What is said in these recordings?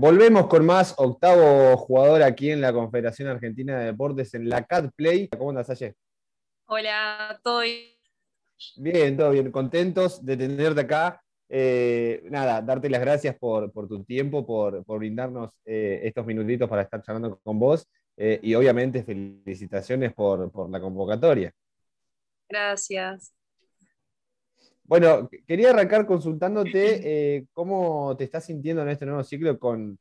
Volvemos con más octavo jugador aquí en la Confederación Argentina de Deportes en la CAD Play. ¿Cómo andas, Aye? Hola, todo bien. todo bien, contentos de tenerte acá. Eh, nada, darte las gracias por, tu tiempo, por, brindarnos eh, estos minutitos para estar charlando con vos eh, y obviamente felicitaciones por, por la convocatoria. Gracias. Bueno, quería arrancar consultándote eh, cómo te estás sintiendo en este nuevo ciclo con,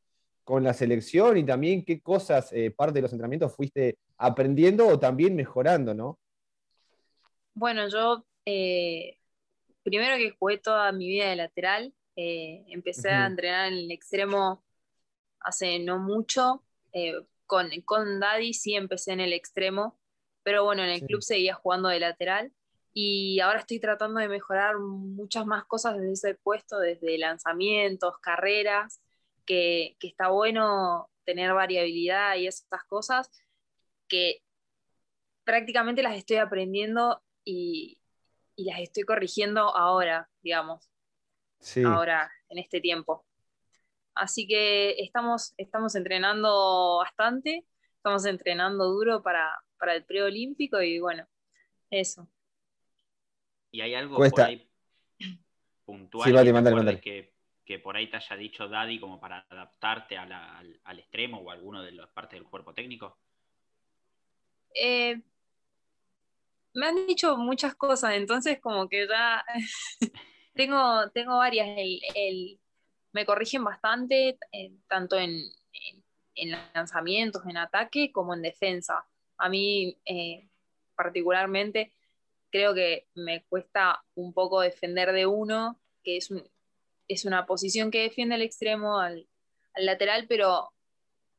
la selección y también qué cosas, eh, parte de los entrenamientos, fuiste aprendiendo o también mejorando, ¿no? Bueno, yo primero que jugué toda mi vida de lateral, empecé a entrenar en el extremo hace no mucho. con, con Daddy sí empecé en el extremo, pero bueno, en el club seguía jugando de lateral y ahora estoy tratando de mejorar muchas más cosas desde ese puesto, desde lanzamientos, carreras, que, está bueno tener variabilidad y esas cosas que prácticamente las estoy aprendiendo y, las estoy corrigiendo ahora, digamos, ahora, en este tiempo. Así que estamos, estamos entrenando bastante, estamos entrenando duro para, para el preolímpico y bueno, eso. ¿Y hay algo por ahí puntual que, que, por ahí te haya dicho Daddy como para adaptarte al, extremo o a alguno de las partes del cuerpo técnico? Eh, me han dicho muchas cosas, entonces como que ya tengo, tengo varias. me corrigen bastante, eh, tanto en, lanzamientos, en ataque, como en defensa. A mí eh, particularmente creo que me cuesta un poco defender de uno, que es, es una posición que defiende el extremo al, lateral, pero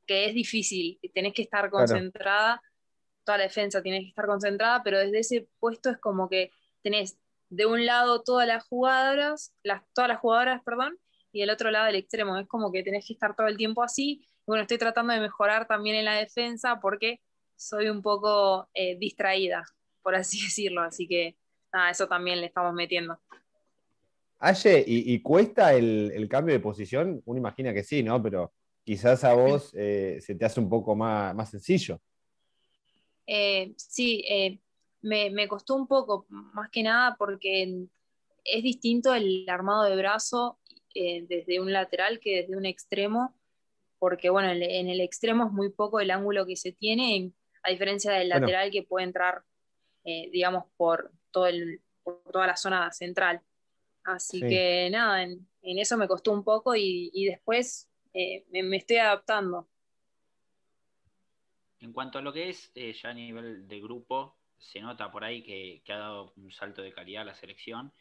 que es difícil, tenés que estar concentrada, toda la defensa tiene que estar concentrada, pero desde ese puesto es como que tenés de un lado todas las jugadoras, las, todas las jugadoras, perdón, y del otro lado el extremo, es como que tenés que estar todo el tiempo así, bueno, estoy tratando de mejorar también en la defensa porque soy un poco eh, distraída por así decirlo. Así que nada, eso también le estamos metiendo. Aye, ¿y, cuesta el, cambio de posición? Uno imagina que sí, ¿no? Pero quizás a vos eh, se te hace un poco más, más sencillo. Eh, sí, eh, me, costó un poco, más que nada porque es distinto el armado de brazo desde un lateral que desde un extremo, porque bueno, en el extremo es muy poco el ángulo que se tiene, a diferencia del lateral que puede entrar eh, digamos, por, todo el, por toda la zona central. Así que nada, en, eso me costó un poco y, después eh, me, estoy adaptando. En cuanto a lo que es eh, ya a nivel de grupo, se nota por ahí que, ha dado un salto de calidad la selección.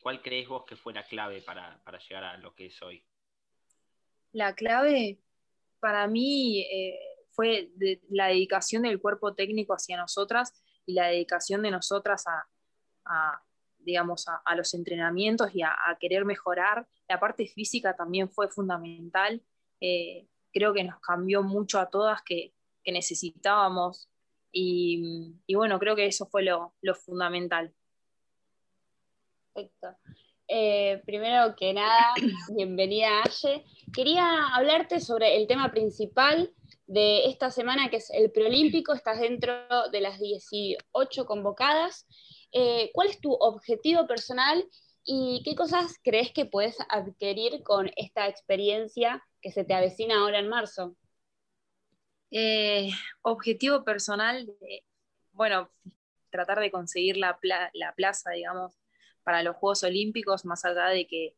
¿Cuál crees vos que fue la clave para, llegar a lo que es hoy? La clave para mí fue la dedicación del cuerpo técnico hacia nosotras y la dedicación de nosotras a, digamos, a, los entrenamientos y a, querer mejorar. La parte física también fue fundamental. Eh, creo que nos cambió mucho a todas que, necesitábamos. Y, bueno, creo que eso fue lo, fundamental. Perfecto. Eh, primero que nada, bienvenida Aye. Quería hablarte sobre el tema principal de esta semana, que es el preolímpico, estás dentro de las 18 convocadas. Eh, ¿Cuál es tu objetivo personal y qué cosas crees que puedes adquirir con esta experiencia que se te avecina ahora en marzo? Eh, objetivo personal, bueno, tratar de conseguir la, plaza, digamos, para los Juegos Olímpicos, más allá de que,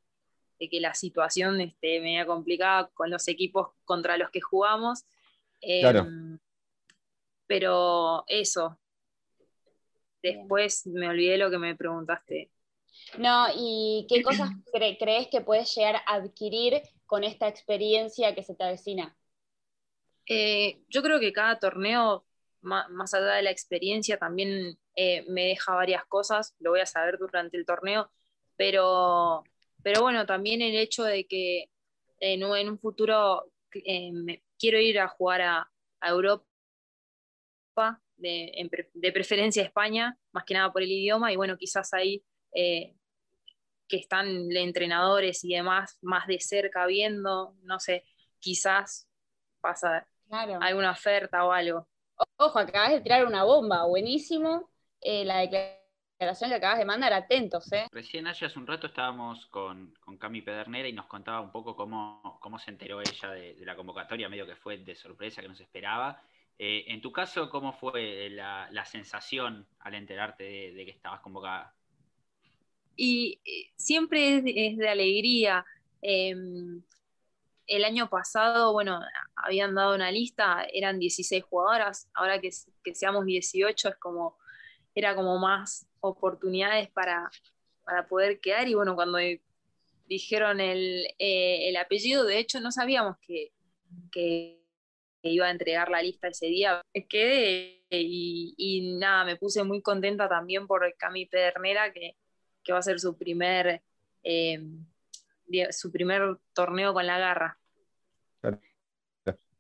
que la situación esté media complicada con los equipos contra los que jugamos. Claro. Em, pero eso. Después me olvidé lo que me preguntaste. No, ¿y qué cosas crees que puedes llegar a adquirir con esta experiencia que se te avecina? Eh, yo creo que cada torneo, más, allá de la experiencia, también eh, me deja varias cosas, lo voy a saber durante el torneo, pero, pero bueno, también el hecho de que en un futuro eh, me, quiero ir a jugar a, Europa, de, preferencia a España, más que nada por el idioma, y bueno, quizás ahí eh, que están entrenadores y demás más de cerca viendo, no sé, quizás pasa alguna oferta o algo. Ojo, acabas de tirar una bomba, buenísimo. Eh, la declaración que acabas de mandar, atentos, ¿eh? Recién hace un rato estábamos con, con Cami Pedernera y nos contaba un poco cómo, cómo se enteró ella de, la convocatoria, medio que fue de sorpresa, que no se esperaba. Eh, en tu caso, ¿cómo fue la, sensación al enterarte de, que estabas convocada? Y siempre es de, alegría. Em, el año pasado, bueno, habían dado una lista, eran 16 jugadoras, ahora que, seamos 18 es como, era como más oportunidades para, poder quedar. Y bueno, cuando dijeron el, eh, apellido, de hecho no sabíamos que, iba a entregar la lista ese día, quedé y, nada, me puse muy contenta también por Cami Pedernera, que, va a ser su primer... Eh, su primer torneo con la garra.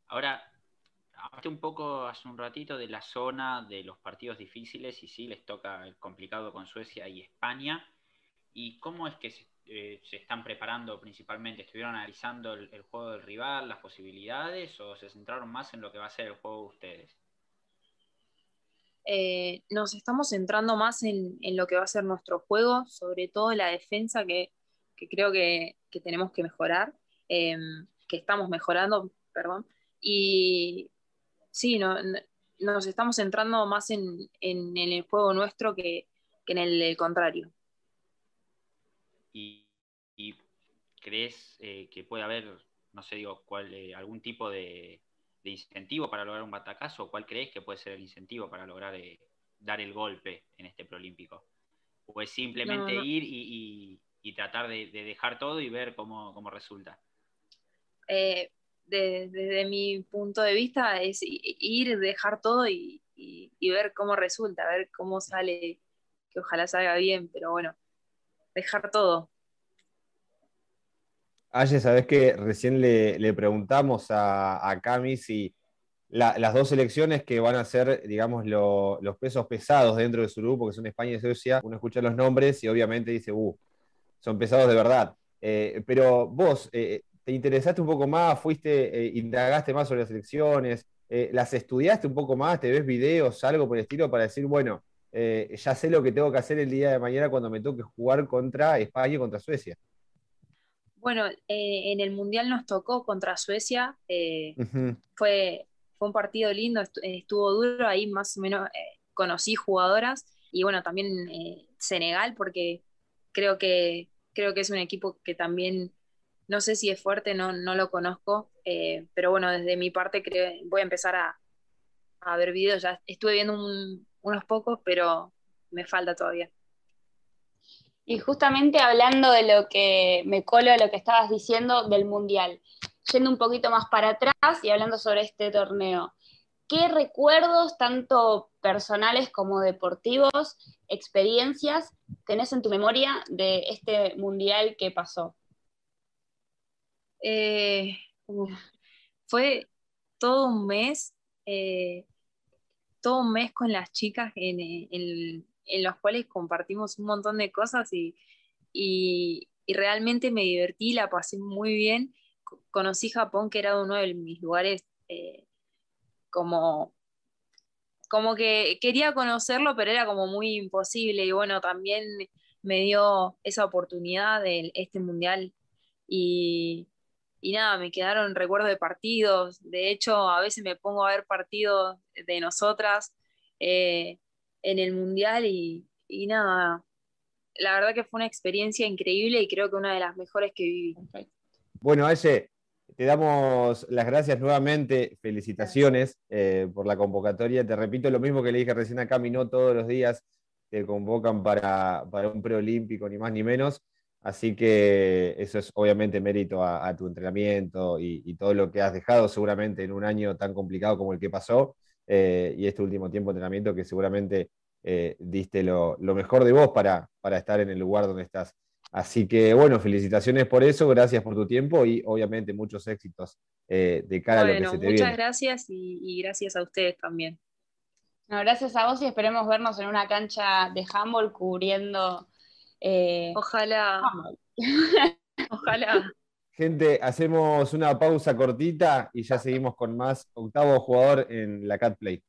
Ahora, un poco hace un ratito de la zona de los partidos difíciles y sí, les toca el complicado con Suecia y España. ¿Y cómo es que se, eh, están preparando principalmente? ¿Estuvieron analizando el, juego del rival, las posibilidades o se centraron más en lo que va a ser el juego de ustedes? Eh, nos estamos centrando más en, lo que va a ser nuestro juego, sobre todo la defensa que, creo que, tenemos que mejorar. Em, que estamos mejorando, perdón, y sí, no, nos estamos centrando más en, el juego nuestro que, en el, contrario. ¿Y, crees eh, que puede haber, no sé, digo, cuál, eh, algún tipo de, incentivo para lograr un batacazo? ¿O cuál crees que puede ser el incentivo para lograr eh, dar el golpe en este preolímpico? ¿O es simplemente ir y, tratar de, dejar todo y ver cómo, cómo resulta? Eh, desde mi punto de vista es ir, dejar todo y, ver cómo resulta, ver cómo sale, que ojalá salga bien, pero bueno, dejar todo. Aye, sabes que recién le, preguntamos a, Cami si las dos selecciones que van a ser, digamos, los pesos pesados dentro de su grupo, que son España y Suecia, uno escucha los nombres y obviamente dice, uh, son pesados de verdad. Eh, pero vos, eh, te interesaste un poco más, fuiste, eh, indagaste más sobre las elecciones, eh, las estudiaste un poco más, te ves videos, algo por el estilo, para decir, bueno, eh, ya sé lo que tengo que hacer el día de mañana cuando me toque jugar contra España y contra Suecia. Bueno, en el Mundial nos tocó contra Suecia, fue, fue un partido lindo, estuvo duro, ahí más o menos conocí jugadoras y bueno, también Senegal, porque creo que, creo que es un equipo que también no sé si es fuerte, no, no lo conozco, eh, pero bueno, desde mi parte creo, voy a empezar a, ver videos. Ya estuve viendo unos pocos, pero me falta todavía. Y justamente hablando de lo que me colo de lo que estabas diciendo del Mundial, yendo un poquito más para atrás y hablando sobre este torneo, ¿qué recuerdos, tanto personales como deportivos, experiencias, tenés en tu memoria de este Mundial que pasó? Eh, fue todo un mes, eh, todo un mes con las chicas en, los cuales compartimos un montón de cosas y, realmente me divertí, la pasé muy bien. Conocí Japón, que era uno de mis lugares eh, como como que quería conocerlo, pero era como muy imposible. Y bueno, también me dio esa oportunidad de este mundial. Y, y nada, me quedaron recuerdos de partidos. De hecho, a veces me pongo a ver partidos de nosotras eh, en el Mundial y, nada, la verdad que fue una experiencia increíble y creo que una de las mejores que viví. Bueno, Aye, te damos las gracias nuevamente, felicitaciones eh, por la convocatoria. Te repito lo mismo que le dije recién acá, no todos los días te convocan para, para un preolímpico, ni más ni menos. Así que eso es obviamente mérito a, tu entrenamiento y, todo lo que has dejado seguramente en un año tan complicado como el que pasó eh, y este último tiempo de entrenamiento que seguramente eh, diste lo, mejor de vos para, estar en el lugar donde estás. Así que bueno, felicitaciones por eso, gracias por tu tiempo y obviamente muchos éxitos eh, de cara a lo que se te muchas Muchas gracias y, gracias a ustedes también. gracias a vos y esperemos vernos en una cancha de handball cubriendo eh, ojalá. Ojalá. Gente, hacemos una pausa cortita y ya seguimos con más octavo jugador en la Cat Play.